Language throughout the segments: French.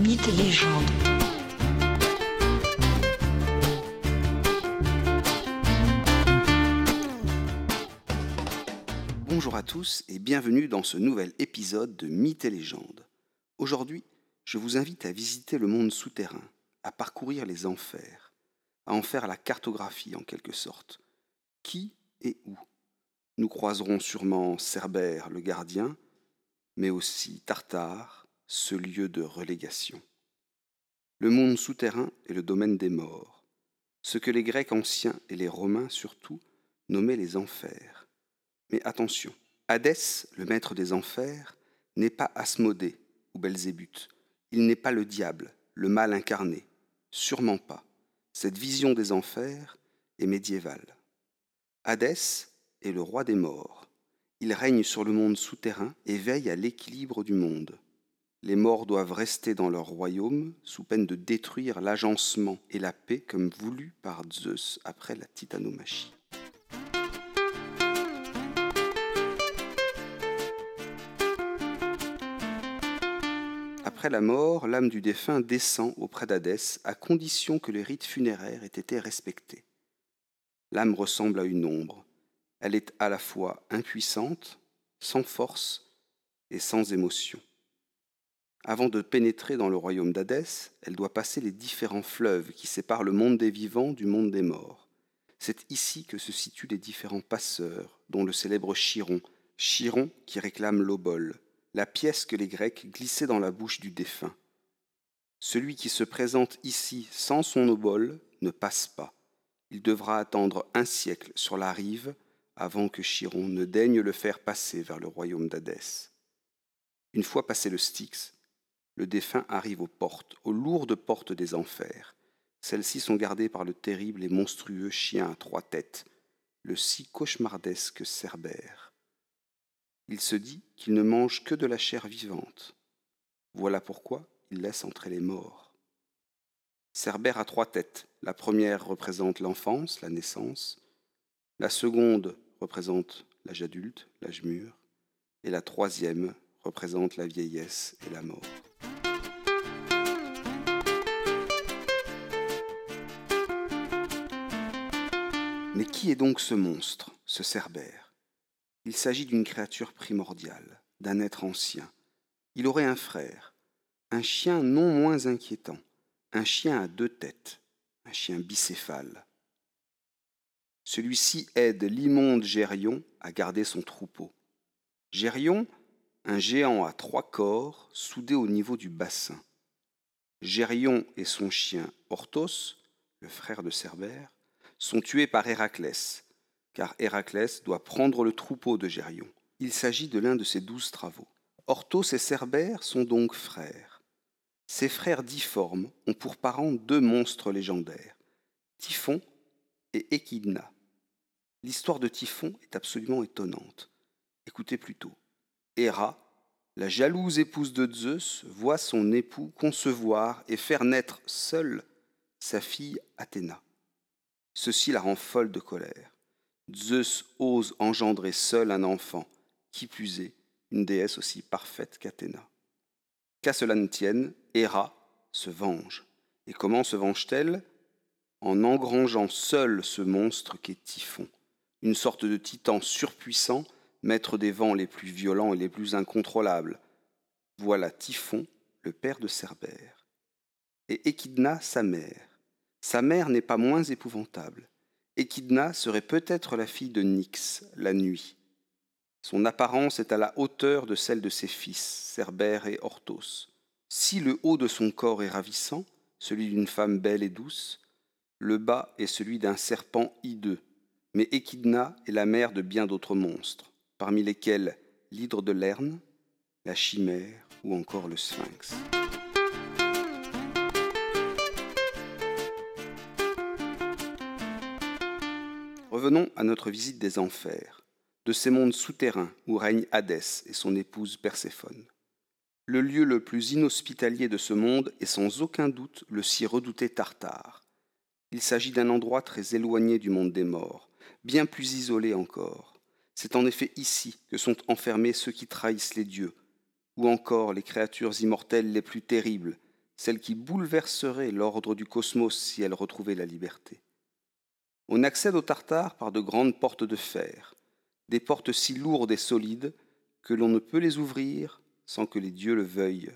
Mythes et légendes. Bonjour à tous et bienvenue dans ce nouvel épisode de Mythes et légendes. Aujourd'hui, je vous invite à visiter le monde souterrain, à parcourir les enfers, à en faire la cartographie en quelque sorte. Qui et où? Nous croiserons sûrement Cerbère le gardien, mais aussi Tartare, ce lieu de relégation. Le monde souterrain est le domaine des morts, ce que les Grecs anciens et les Romains surtout nommaient les enfers. Mais attention, Hadès, le maître des enfers, n'est pas Asmodée ou Belzébuth. Il n'est pas le diable, le mal incarné. Sûrement pas. Cette vision des enfers est médiévale. Hadès est le roi des morts. Il règne sur le monde souterrain et veille à l'équilibre du monde. Les morts doivent rester dans leur royaume sous peine de détruire l'agencement et la paix comme voulu par Zeus après la titanomachie. Après la mort, l'âme du défunt descend auprès d'Hadès à condition que les rites funéraires aient été respectés. L'âme ressemble à une ombre. Elle est à la fois impuissante, sans force et sans émotion. Avant de pénétrer dans le royaume d'Hadès, elle doit passer les différents fleuves qui séparent le monde des vivants du monde des morts. C'est ici que se situent les différents passeurs, dont le célèbre Chiron, Chiron qui réclame l'obole, la pièce que les Grecs glissaient dans la bouche du défunt. Celui qui se présente ici sans son obole ne passe pas. Il devra attendre un siècle sur la rive avant que Chiron ne daigne le faire passer vers le royaume d'Hadès. Une fois passé le Styx, le défunt arrive aux portes, aux lourdes portes des enfers. Celles-ci sont gardées par le terrible et monstrueux chien à trois têtes, le si cauchemardesque Cerbère. Il se dit qu'il ne mange que de la chair vivante. Voilà pourquoi il laisse entrer les morts. Cerbère a trois têtes. La première représente l'enfance, la naissance. La seconde représente l'âge adulte, l'âge mûr. Et la troisième représente la vieillesse et la mort. Mais qui est donc ce monstre, ce Cerbère? Il s'agit d'une créature primordiale, d'un être ancien. Il aurait un frère, un chien non moins inquiétant, un chien à deux têtes, un chien bicéphale. Celui-ci aide l'immonde Gérion à garder son troupeau. Gérion, un géant à trois corps soudé au niveau du bassin. Gérion et son chien Orthos, le frère de Cerbère, sont tués par Héraclès, car Héraclès doit prendre le troupeau de Gérion. Il s'agit de l'un de ses douze travaux. Orthos et Cerbère sont donc frères. Ces frères difformes ont pour parents deux monstres légendaires, Typhon et Échidna. L'histoire de Typhon est absolument étonnante. Écoutez plutôt. Héra, la jalouse épouse de Zeus, voit son époux concevoir et faire naître seule sa fille Athéna. Ceci la rend folle de colère. Zeus ose engendrer seul un enfant, qui plus est, une déesse aussi parfaite qu'Athéna. Qu'à cela ne tienne, Héra se venge. Et comment se venge-t-elle? En engrangeant seul ce monstre qu'est Typhon, une sorte de titan surpuissant, maître des vents les plus violents et les plus incontrôlables. Voilà Typhon, le père de Cerbère. Et Échidna, sa mère. Sa mère n'est pas moins épouvantable. Échidna serait peut-être la fille de Nyx, la nuit. Son apparence est à la hauteur de celle de ses fils, Cerbère et Orthos. Si le haut de son corps est ravissant, celui d'une femme belle et douce, le bas est celui d'un serpent hideux. Mais Échidna est la mère de bien d'autres monstres, parmi lesquels l'hydre de Lerne, la chimère ou encore le sphinx. Revenons à notre visite des enfers, de ces mondes souterrains où règne Hadès et son épouse Perséphone. Le lieu le plus inhospitalier de ce monde est sans aucun doute le si redouté Tartare. Il s'agit d'un endroit très éloigné du monde des morts, bien plus isolé encore. C'est en effet ici que sont enfermés ceux qui trahissent les dieux, ou encore les créatures immortelles les plus terribles, celle qui bouleverserait l'ordre du cosmos si elle retrouvait la liberté. On accède au Tartare par de grandes portes de fer, des portes si lourdes et solides que l'on ne peut les ouvrir sans que les dieux le veuillent.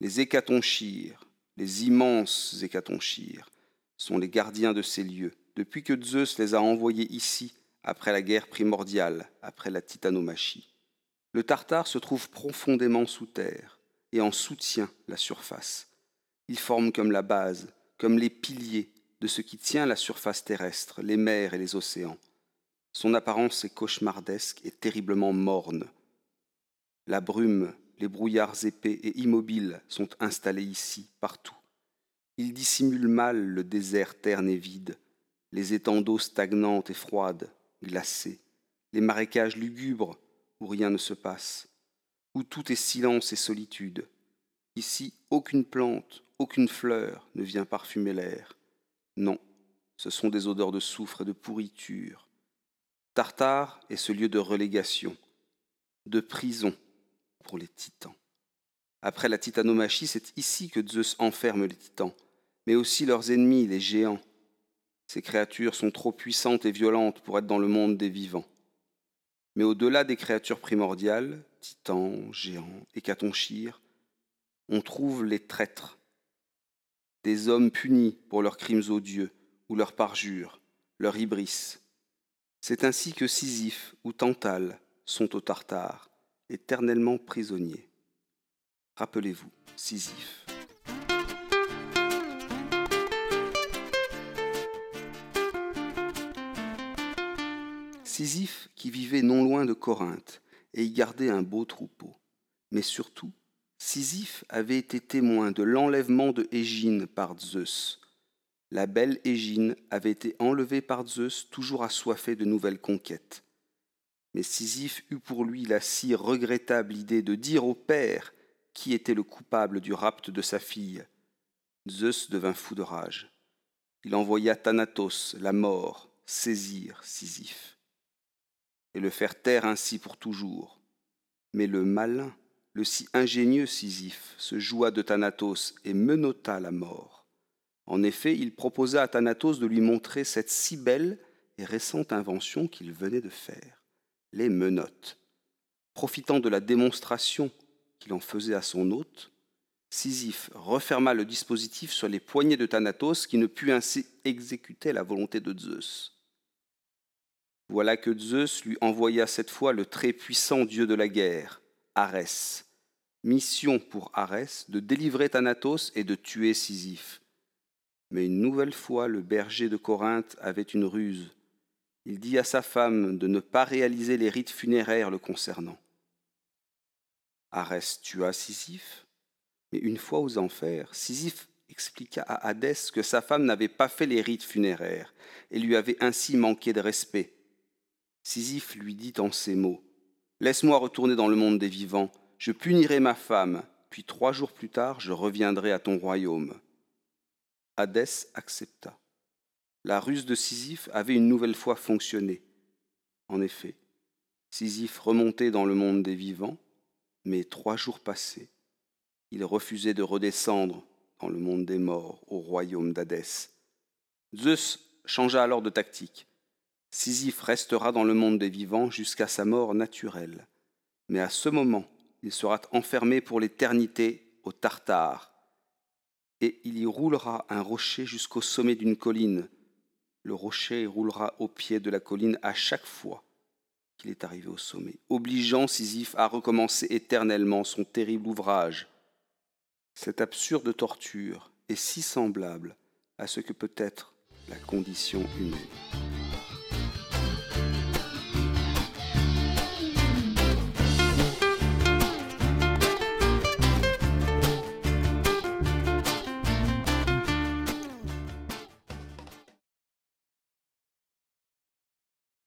Les hécatonchires, les immenses hécatonchires, sont les gardiens de ces lieux, depuis que Zeus les a envoyés ici, après la guerre primordiale, après la titanomachie. Le Tartare se trouve profondément sous terre et en soutient la surface. Il forme comme la base, comme les piliers de ce qui tient la surface terrestre, les mers et les océans. Son apparence est cauchemardesque et terriblement morne. La brume, les brouillards épais et immobiles sont installés ici, partout. Il dissimule mal le désert terne et vide, les étangs d'eau stagnantes et froides, glacés, les marécages lugubres où rien ne se passe, où tout est silence et solitude. Ici, aucune plante, aucune fleur ne vient parfumer l'air. Non, ce sont des odeurs de soufre et de pourriture. Tartare est ce lieu de relégation, de prison pour les titans. Après la titanomachie, c'est ici que Zeus enferme les titans mais aussi leurs ennemis, les géants. Ces créatures sont trop puissantes et violentes pour être dans le monde des vivants. Mais au-delà des créatures primordiales, titans, géants, hécatonchires, on trouve les traîtres, des hommes punis pour leurs crimes odieux ou leurs parjures, leur hybris. C'est ainsi que Sisyphe ou Tantale sont au Tartare, éternellement prisonniers. Rappelez-vous, Sisyphe. Sisyphe qui vivait non loin de Corinthe et y gardait un beau troupeau. Mais surtout, Sisyphe avait été témoin de l'enlèvement de Égine par Zeus. La belle Égine avait été enlevée par Zeus, toujours assoiffée de nouvelles conquêtes. Mais Sisyphe eut pour lui la si regrettable idée de dire au père qui était le coupable du rapt de sa fille. Zeus devint fou de rage. Il envoya Thanatos, la mort, saisir Sisyphe et le faire taire ainsi pour toujours. Mais le malin, le si ingénieux Sisyphe, se joua de Thanatos et menotta la mort. En effet, il proposa à Thanatos de lui montrer cette si belle et récente invention qu'il venait de faire, les menottes. Profitant de la démonstration qu'il en faisait à son hôte, Sisyphe referma le dispositif sur les poignets de Thanatos qui ne put ainsi exécuter la volonté de Zeus. Voilà que Zeus lui envoya cette fois le très puissant dieu de la guerre, Arès. Mission pour Arès de délivrer Thanatos et de tuer Sisyphe. Mais une nouvelle fois, le berger de Corinthe avait une ruse. Il dit à sa femme de ne pas réaliser les rites funéraires le concernant. Arès tua Sisyphe, mais une fois aux enfers, Sisyphe expliqua à Hadès que sa femme n'avait pas fait les rites funéraires et lui avait ainsi manqué de respect. Sisyphe lui dit en ces mots Laisse-moi retourner dans le monde des vivants, je punirai ma femme, puis trois jours plus tard je reviendrai à ton royaume. Hadès accepta. La ruse de Sisyphe avait une nouvelle fois fonctionné. En effet, Sisyphe remontait dans le monde des vivants, mais trois jours passés, il refusait de redescendre dans le monde des morts, au royaume d'Hadès. Zeus changea alors de tactique. Sisyphe restera dans le monde des vivants jusqu'à sa mort naturelle. Mais à ce moment, il sera enfermé pour l'éternité au Tartare, et il y roulera un rocher jusqu'au sommet d'une colline. Le rocher roulera au pied de la colline à chaque fois qu'il est arrivé au sommet, obligeant Sisyphe à recommencer éternellement son terrible ouvrage. Cette absurde torture est si semblable à ce que peut être la condition humaine.